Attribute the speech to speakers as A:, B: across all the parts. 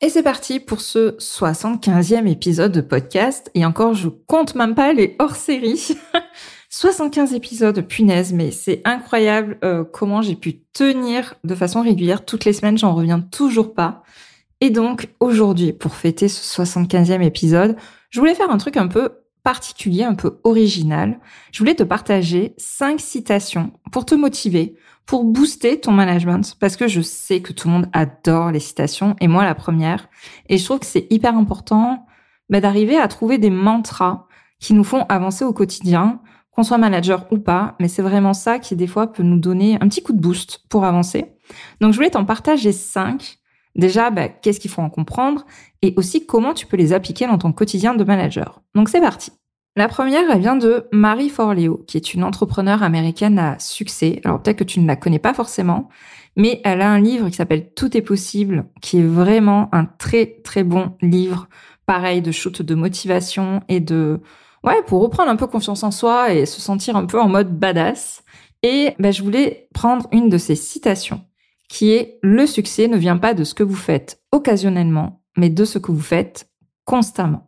A: Et c'est parti pour ce 75e épisode de podcast. Et encore, je compte même pas les hors-séries. 75 épisodes, punaise, mais c'est incroyable euh, comment j'ai pu tenir de façon régulière. Toutes les semaines, j'en reviens toujours pas. Et donc, aujourd'hui, pour fêter ce 75e épisode, je voulais faire un truc un peu particulier, un peu original. Je voulais te partager cinq citations pour te motiver, pour booster ton management parce que je sais que tout le monde adore les citations et moi la première. Et je trouve que c'est hyper important bah, d'arriver à trouver des mantras qui nous font avancer au quotidien, qu'on soit manager ou pas, mais c'est vraiment ça qui des fois peut nous donner un petit coup de boost pour avancer. Donc je voulais t'en partager cinq. Déjà, bah, qu'est-ce qu'il faut en comprendre et aussi comment tu peux les appliquer dans ton quotidien de manager. Donc c'est parti. La première, elle vient de Marie Forleo, qui est une entrepreneure américaine à succès. Alors peut-être que tu ne la connais pas forcément, mais elle a un livre qui s'appelle Tout est possible, qui est vraiment un très très bon livre, pareil de shoot de motivation et de ouais pour reprendre un peu confiance en soi et se sentir un peu en mode badass. Et ben, je voulais prendre une de ses citations, qui est le succès ne vient pas de ce que vous faites occasionnellement, mais de ce que vous faites constamment.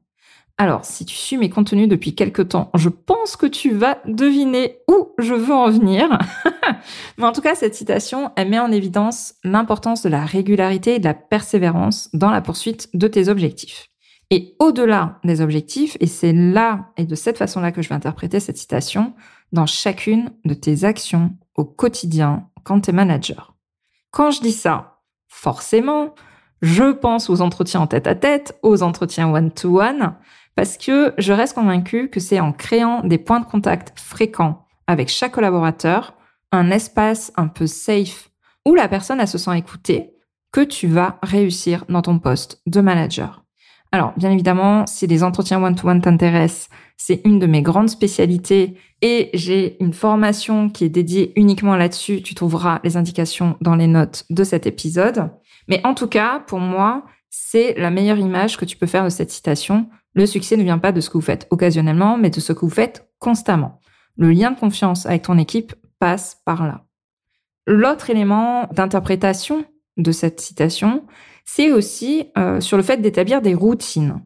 A: Alors, si tu suis mes contenus depuis quelque temps, je pense que tu vas deviner où je veux en venir. Mais en tout cas, cette citation, elle met en évidence l'importance de la régularité et de la persévérance dans la poursuite de tes objectifs. Et au-delà des objectifs, et c'est là et de cette façon-là que je vais interpréter cette citation, dans chacune de tes actions au quotidien quand tu es manager. Quand je dis ça, forcément, je pense aux entretiens en tête à tête, aux entretiens one-to-one, parce que je reste convaincue que c'est en créant des points de contact fréquents avec chaque collaborateur, un espace un peu safe où la personne se sent écoutée, que tu vas réussir dans ton poste de manager. Alors, bien évidemment, si les entretiens one-to-one t'intéressent, c'est une de mes grandes spécialités et j'ai une formation qui est dédiée uniquement là-dessus. Tu trouveras les indications dans les notes de cet épisode. Mais en tout cas, pour moi, c'est la meilleure image que tu peux faire de cette citation. Le succès ne vient pas de ce que vous faites occasionnellement, mais de ce que vous faites constamment. Le lien de confiance avec ton équipe passe par là. L'autre élément d'interprétation de cette citation, c'est aussi euh, sur le fait d'établir des routines.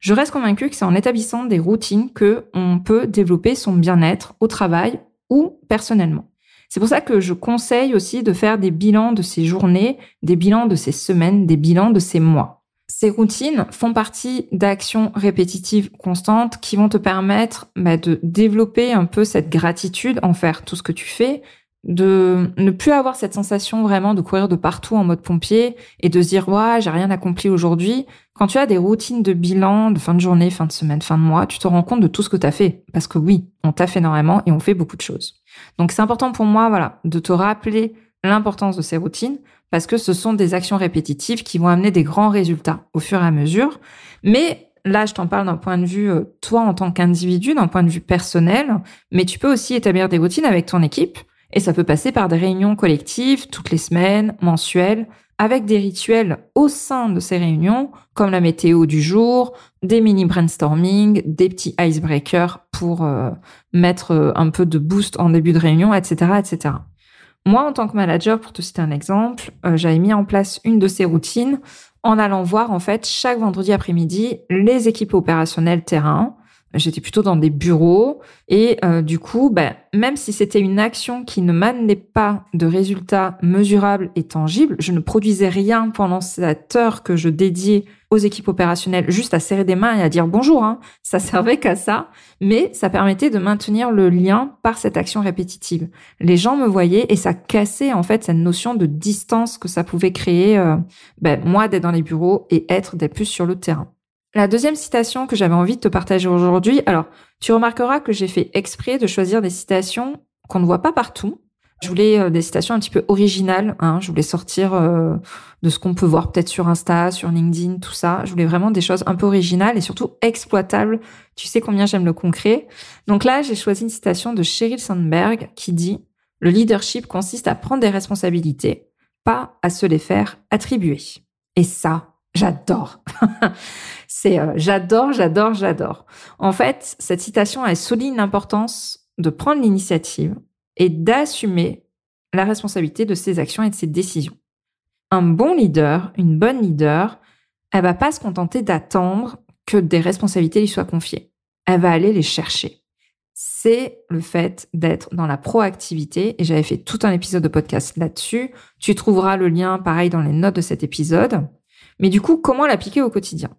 A: Je reste convaincue que c'est en établissant des routines que on peut développer son bien-être au travail ou personnellement. C'est pour ça que je conseille aussi de faire des bilans de ces journées, des bilans de ces semaines, des bilans de ces mois. Ces routines font partie d'actions répétitives constantes qui vont te permettre bah, de développer un peu cette gratitude envers tout ce que tu fais, de ne plus avoir cette sensation vraiment de courir de partout en mode pompier et de se dire ouais j'ai rien accompli aujourd'hui. Quand tu as des routines de bilan de fin de journée, fin de semaine, fin de mois, tu te rends compte de tout ce que tu as fait parce que oui, on t'a fait énormément et on fait beaucoup de choses. Donc c'est important pour moi voilà de te rappeler l'importance de ces routines parce que ce sont des actions répétitives qui vont amener des grands résultats au fur et à mesure. Mais là, je t'en parle d'un point de vue, euh, toi en tant qu'individu, d'un point de vue personnel, mais tu peux aussi établir des routines avec ton équipe. Et ça peut passer par des réunions collectives toutes les semaines, mensuelles, avec des rituels au sein de ces réunions, comme la météo du jour, des mini brainstorming, des petits icebreakers pour euh, mettre euh, un peu de boost en début de réunion, etc., etc. Moi, en tant que manager, pour te citer un exemple, euh, j'avais mis en place une de ces routines en allant voir en fait chaque vendredi après-midi les équipes opérationnelles terrain. J'étais plutôt dans des bureaux et euh, du coup, ben, même si c'était une action qui ne m'amenait pas de résultats mesurables et tangibles, je ne produisais rien pendant cette heure que je dédiais aux équipes opérationnelles juste à serrer des mains et à dire bonjour. Hein. Ça servait qu'à ça, mais ça permettait de maintenir le lien par cette action répétitive. Les gens me voyaient et ça cassait en fait cette notion de distance que ça pouvait créer, euh, ben, moi d'être dans les bureaux et être des plus sur le terrain. La deuxième citation que j'avais envie de te partager aujourd'hui, alors tu remarqueras que j'ai fait exprès de choisir des citations qu'on ne voit pas partout, Je voulais euh, des citations un petit peu originales. Hein. Je voulais sortir euh, de ce qu'on peut voir peut-être sur Insta, sur LinkedIn, tout ça. Je voulais vraiment des choses un peu originales et surtout exploitables. Tu sais combien j'aime le concret. Donc là, j'ai choisi une citation de Sheryl Sandberg qui dit Le leadership consiste à prendre des responsabilités, pas à se les faire attribuer. Et ça, j'adore. C'est euh, j'adore, j'adore, j'adore. En fait, cette citation, elle souligne l'importance de prendre l'initiative et d'assumer la responsabilité de ses actions et de ses décisions. Un bon leader, une bonne leader, elle va pas se contenter d'attendre que des responsabilités lui soient confiées. Elle va aller les chercher. C'est le fait d'être dans la proactivité et j'avais fait tout un épisode de podcast là-dessus. Tu trouveras le lien pareil dans les notes de cet épisode. Mais du coup, comment l'appliquer au quotidien?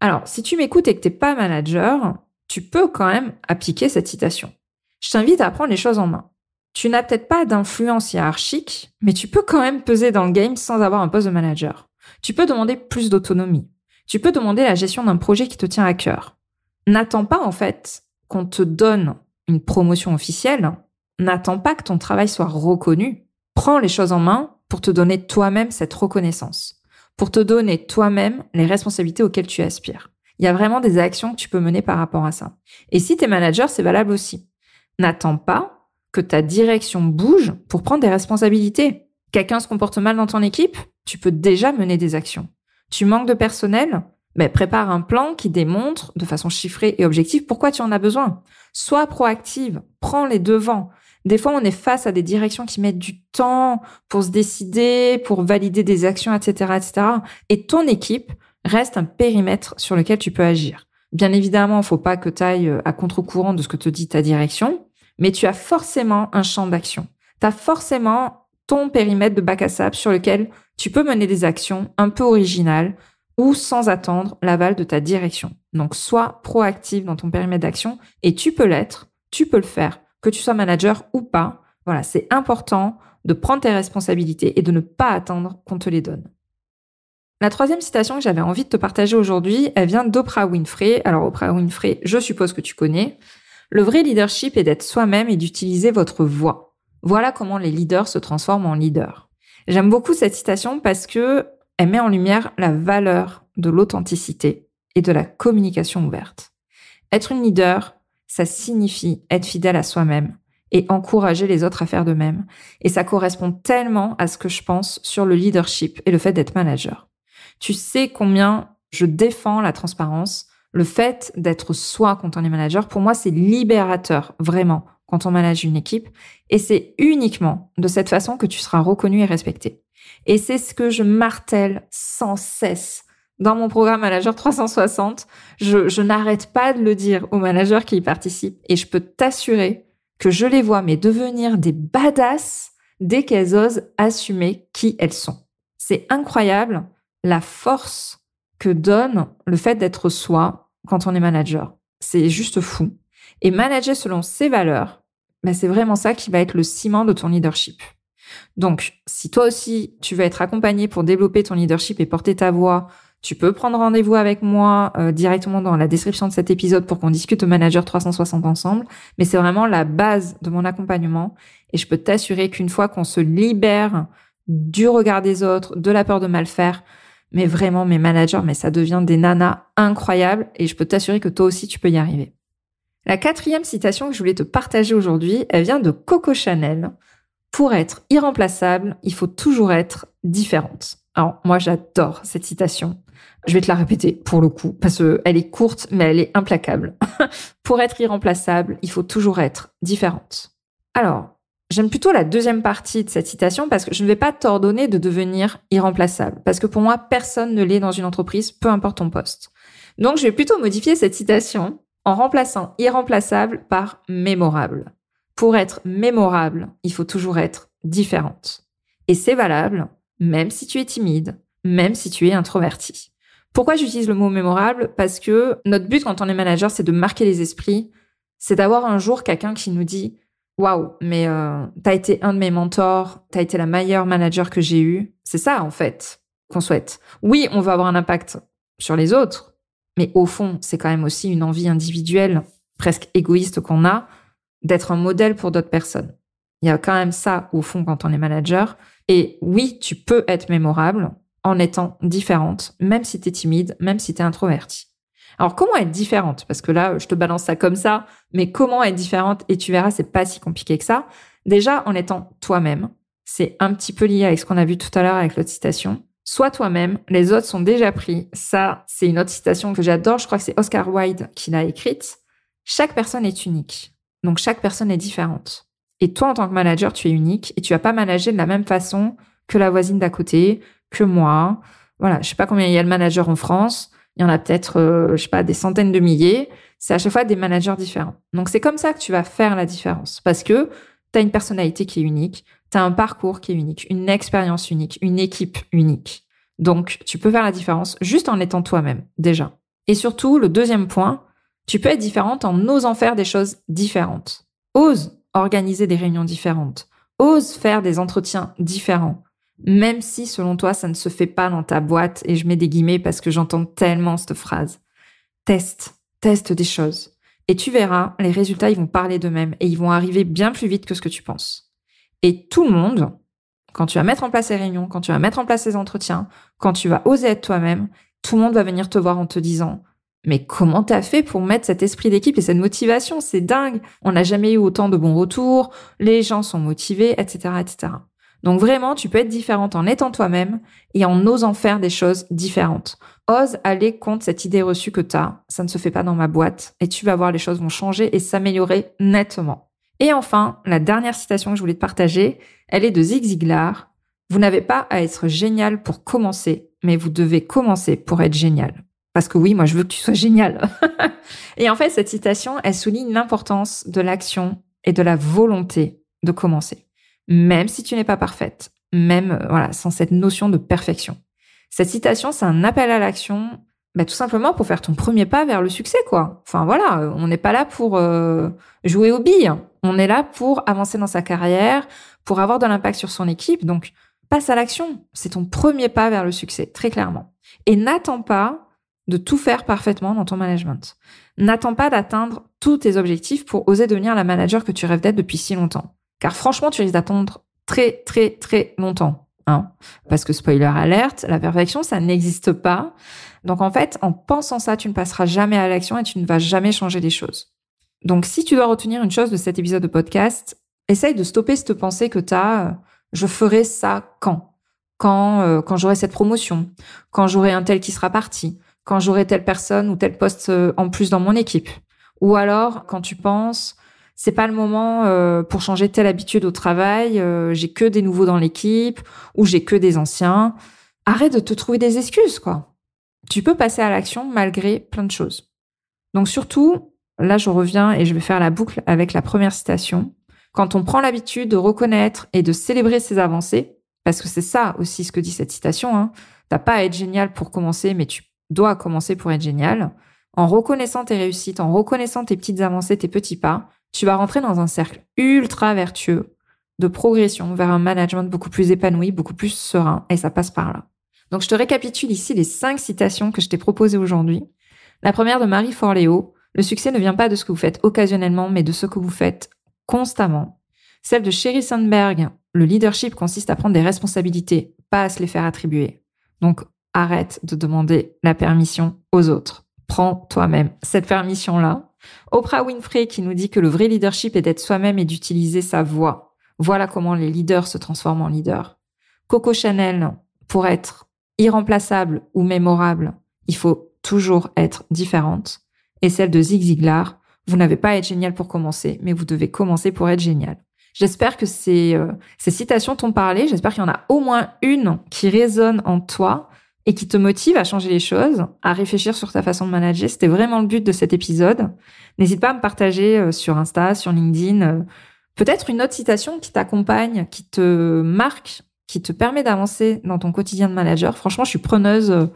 A: Alors, si tu m'écoutes et que t'es pas manager, tu peux quand même appliquer cette citation. Je t'invite à prendre les choses en main. Tu n'as peut-être pas d'influence hiérarchique, mais tu peux quand même peser dans le game sans avoir un poste de manager. Tu peux demander plus d'autonomie. Tu peux demander la gestion d'un projet qui te tient à cœur. N'attends pas en fait qu'on te donne une promotion officielle. N'attends pas que ton travail soit reconnu. Prends les choses en main pour te donner toi-même cette reconnaissance, pour te donner toi-même les responsabilités auxquelles tu aspires. Il y a vraiment des actions que tu peux mener par rapport à ça. Et si tu es manager, c'est valable aussi. N'attends pas que ta direction bouge pour prendre des responsabilités. Quelqu'un se comporte mal dans ton équipe, tu peux déjà mener des actions. Tu manques de personnel, mais prépare un plan qui démontre de façon chiffrée et objective pourquoi tu en as besoin. Sois proactive, prends les devants. Des fois, on est face à des directions qui mettent du temps pour se décider, pour valider des actions, etc., etc. Et ton équipe reste un périmètre sur lequel tu peux agir. Bien évidemment, il faut pas que tu ailles à contre-courant de ce que te dit ta direction, mais tu as forcément un champ d'action. Tu as forcément ton périmètre de bac à sable sur lequel tu peux mener des actions un peu originales ou sans attendre l'aval de ta direction. Donc sois proactif dans ton périmètre d'action et tu peux l'être, tu peux le faire, que tu sois manager ou pas. Voilà, c'est important de prendre tes responsabilités et de ne pas attendre qu'on te les donne. La troisième citation que j'avais envie de te partager aujourd'hui, elle vient d'Oprah Winfrey. Alors Oprah Winfrey, je suppose que tu connais. Le vrai leadership est d'être soi-même et d'utiliser votre voix. Voilà comment les leaders se transforment en leaders. J'aime beaucoup cette citation parce que elle met en lumière la valeur de l'authenticité et de la communication ouverte. Être une leader, ça signifie être fidèle à soi-même et encourager les autres à faire de même. Et ça correspond tellement à ce que je pense sur le leadership et le fait d'être manager. Tu sais combien je défends la transparence, le fait d'être soi quand on est manager, pour moi, c'est libérateur, vraiment, quand on manage une équipe. Et c'est uniquement de cette façon que tu seras reconnu et respecté. Et c'est ce que je martèle sans cesse dans mon programme Manager 360. Je, n'arrête pas de le dire aux managers qui y participent. Et je peux t'assurer que je les vois, mais devenir des badass dès qu'elles osent assumer qui elles sont. C'est incroyable la force que donne le fait d'être soi, quand on est manager. C'est juste fou. Et manager selon ses valeurs, ben c'est vraiment ça qui va être le ciment de ton leadership. Donc, si toi aussi, tu veux être accompagné pour développer ton leadership et porter ta voix, tu peux prendre rendez-vous avec moi euh, directement dans la description de cet épisode pour qu'on discute au Manager 360 ensemble. Mais c'est vraiment la base de mon accompagnement. Et je peux t'assurer qu'une fois qu'on se libère du regard des autres, de la peur de mal faire, mais vraiment, mes managers, mais ça devient des nanas incroyables et je peux t'assurer que toi aussi, tu peux y arriver. La quatrième citation que je voulais te partager aujourd'hui, elle vient de Coco Chanel. Pour être irremplaçable, il faut toujours être différente. Alors, moi, j'adore cette citation. Je vais te la répéter pour le coup, parce qu'elle est courte, mais elle est implacable. Pour être irremplaçable, il faut toujours être différente. Alors, J'aime plutôt la deuxième partie de cette citation parce que je ne vais pas t'ordonner de devenir irremplaçable. Parce que pour moi, personne ne l'est dans une entreprise, peu importe ton poste. Donc, je vais plutôt modifier cette citation en remplaçant irremplaçable par mémorable. Pour être mémorable, il faut toujours être différente. Et c'est valable, même si tu es timide, même si tu es introverti. Pourquoi j'utilise le mot mémorable? Parce que notre but quand on est manager, c'est de marquer les esprits. C'est d'avoir un jour quelqu'un qui nous dit waouh, mais euh, t'as été un de mes mentors, t'as été la meilleure manager que j'ai eue. C'est ça, en fait, qu'on souhaite. Oui, on va avoir un impact sur les autres, mais au fond, c'est quand même aussi une envie individuelle, presque égoïste qu'on a, d'être un modèle pour d'autres personnes. Il y a quand même ça au fond quand on est manager. Et oui, tu peux être mémorable en étant différente, même si tu es timide, même si tu es introverti. Alors comment être différente? Parce que là, je te balance ça comme ça, mais comment être différente? Et tu verras, c'est pas si compliqué que ça. Déjà, en étant toi-même, c'est un petit peu lié avec ce qu'on a vu tout à l'heure avec l'autre citation. Sois toi-même, les autres sont déjà pris. Ça, c'est une autre citation que j'adore. Je crois que c'est Oscar Wilde qui l'a écrite. Chaque personne est unique. Donc chaque personne est différente. Et toi, en tant que manager, tu es unique et tu vas pas manager de la même façon que la voisine d'à côté, que moi. Voilà, je sais pas combien il y a de managers en France. Il y en a peut-être, euh, je sais pas, des centaines de milliers. C'est à chaque fois des managers différents. Donc c'est comme ça que tu vas faire la différence parce que tu as une personnalité qui est unique, tu as un parcours qui est unique, une expérience unique, une équipe unique. Donc tu peux faire la différence juste en étant toi-même déjà. Et surtout, le deuxième point, tu peux être différente en osant faire des choses différentes. Ose organiser des réunions différentes. Ose faire des entretiens différents même si selon toi ça ne se fait pas dans ta boîte, et je mets des guillemets parce que j'entends tellement cette phrase. Teste, teste des choses. Et tu verras, les résultats, ils vont parler d'eux-mêmes et ils vont arriver bien plus vite que ce que tu penses. Et tout le monde, quand tu vas mettre en place ces réunions, quand tu vas mettre en place ces entretiens, quand tu vas oser être toi-même, tout le monde va venir te voir en te disant mais comment t'as fait pour mettre cet esprit d'équipe et cette motivation? C'est dingue. On n'a jamais eu autant de bons retours. Les gens sont motivés, etc., etc. Donc vraiment, tu peux être différente en étant toi-même et en osant faire des choses différentes. Ose aller contre cette idée reçue que tu as. Ça ne se fait pas dans ma boîte et tu vas voir les choses vont changer et s'améliorer nettement. Et enfin, la dernière citation que je voulais te partager, elle est de Zig Ziglar. Vous n'avez pas à être génial pour commencer, mais vous devez commencer pour être génial. Parce que oui, moi je veux que tu sois génial. et en fait, cette citation, elle souligne l'importance de l'action et de la volonté de commencer même si tu n'es pas parfaite, même euh, voilà, sans cette notion de perfection. Cette citation, c'est un appel à l'action, bah, tout simplement pour faire ton premier pas vers le succès, quoi. Enfin voilà, euh, on n'est pas là pour euh, jouer aux billes, on est là pour avancer dans sa carrière, pour avoir de l'impact sur son équipe. Donc passe à l'action, c'est ton premier pas vers le succès, très clairement. Et n'attends pas de tout faire parfaitement dans ton management. N'attends pas d'atteindre tous tes objectifs pour oser devenir la manager que tu rêves d'être depuis si longtemps. Car franchement, tu risques d'attendre très, très, très longtemps. Hein Parce que spoiler alerte, la perfection, ça n'existe pas. Donc en fait, en pensant ça, tu ne passeras jamais à l'action et tu ne vas jamais changer les choses. Donc si tu dois retenir une chose de cet épisode de podcast, essaye de stopper cette pensée que tu as, euh, je ferai ça quand? Quand, euh, quand j'aurai cette promotion, quand j'aurai un tel qui sera parti, quand j'aurai telle personne ou tel poste euh, en plus dans mon équipe. Ou alors quand tu penses, c'est pas le moment euh, pour changer telle habitude au travail, euh, j'ai que des nouveaux dans l'équipe ou j'ai que des anciens. Arrête de te trouver des excuses, quoi. Tu peux passer à l'action malgré plein de choses. Donc surtout, là je reviens et je vais faire la boucle avec la première citation. Quand on prend l'habitude de reconnaître et de célébrer ses avancées, parce que c'est ça aussi ce que dit cette citation, hein, t'as pas à être génial pour commencer, mais tu dois commencer pour être génial. En reconnaissant tes réussites, en reconnaissant tes petites avancées, tes petits pas, tu vas rentrer dans un cercle ultra vertueux de progression vers un management beaucoup plus épanoui, beaucoup plus serein, et ça passe par là. Donc je te récapitule ici les cinq citations que je t'ai proposées aujourd'hui. La première de Marie Forleo, le succès ne vient pas de ce que vous faites occasionnellement, mais de ce que vous faites constamment. Celle de Sherry Sandberg, le leadership consiste à prendre des responsabilités, pas à se les faire attribuer. Donc arrête de demander la permission aux autres. Prends toi-même cette permission-là Oprah Winfrey qui nous dit que le vrai leadership est d'être soi-même et d'utiliser sa voix. Voilà comment les leaders se transforment en leaders. Coco Chanel, pour être irremplaçable ou mémorable, il faut toujours être différente. Et celle de Zig Ziglar, vous n'avez pas à être génial pour commencer, mais vous devez commencer pour être génial. J'espère que ces, euh, ces citations t'ont parlé. J'espère qu'il y en a au moins une qui résonne en toi et qui te motive à changer les choses, à réfléchir sur ta façon de manager. C'était vraiment le but de cet épisode. N'hésite pas à me partager euh, sur Insta, sur LinkedIn, euh, peut-être une autre citation qui t'accompagne, qui te marque, qui te permet d'avancer dans ton quotidien de manager. Franchement, je suis preneuse euh,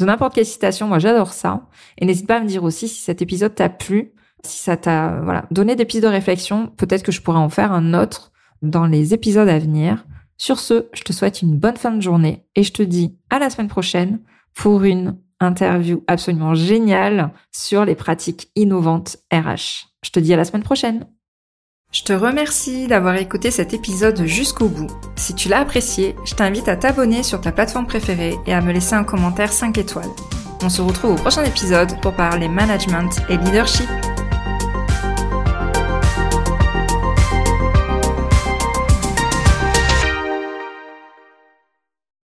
A: de n'importe quelle citation. Moi, j'adore ça. Et n'hésite pas à me dire aussi si cet épisode t'a plu, si ça t'a voilà donné des pistes de réflexion. Peut-être que je pourrais en faire un autre dans les épisodes à venir. Sur ce, je te souhaite une bonne fin de journée et je te dis à la semaine prochaine pour une interview absolument géniale sur les pratiques innovantes RH. Je te dis à la semaine prochaine. Je te remercie d'avoir écouté cet épisode jusqu'au bout. Si tu l'as apprécié, je t'invite à t'abonner sur ta plateforme préférée et à me laisser un commentaire 5 étoiles. On se retrouve au prochain épisode pour parler management et leadership.